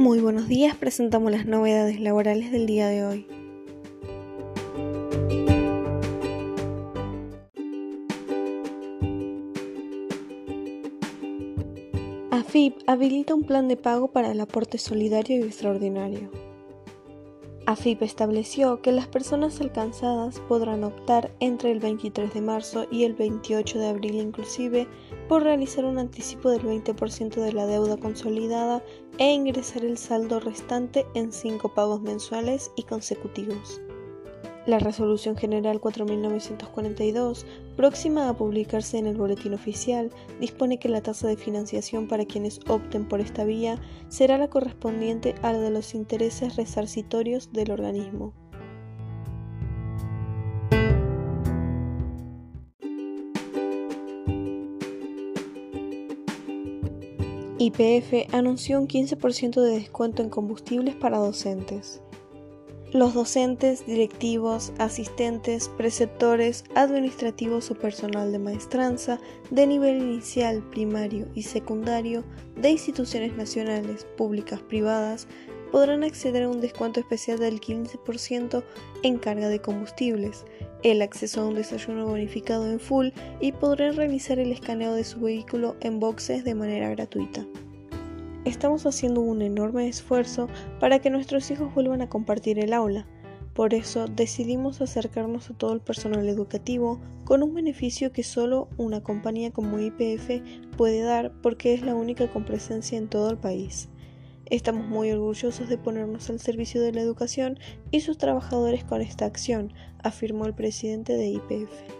Muy buenos días, presentamos las novedades laborales del día de hoy. AFIP habilita un plan de pago para el aporte solidario y extraordinario. AFIP estableció que las personas alcanzadas podrán optar entre el 23 de marzo y el 28 de abril inclusive por realizar un anticipo del 20% de la deuda consolidada e ingresar el saldo restante en cinco pagos mensuales y consecutivos. La Resolución General 4942, próxima a publicarse en el Boletín Oficial, dispone que la tasa de financiación para quienes opten por esta vía será la correspondiente a la de los intereses resarcitorios del organismo. YPF anunció un 15% de descuento en combustibles para docentes. Los docentes, directivos, asistentes, preceptores, administrativos o personal de maestranza de nivel inicial, primario y secundario de instituciones nacionales, públicas, privadas, podrán acceder a un descuento especial del 15% en carga de combustibles, el acceso a un desayuno bonificado en full y podrán realizar el escaneo de su vehículo en boxes de manera gratuita. Estamos haciendo un enorme esfuerzo para que nuestros hijos vuelvan a compartir el aula. Por eso decidimos acercarnos a todo el personal educativo con un beneficio que solo una compañía como IPF puede dar porque es la única con presencia en todo el país. Estamos muy orgullosos de ponernos al servicio de la educación y sus trabajadores con esta acción, afirmó el presidente de IPF.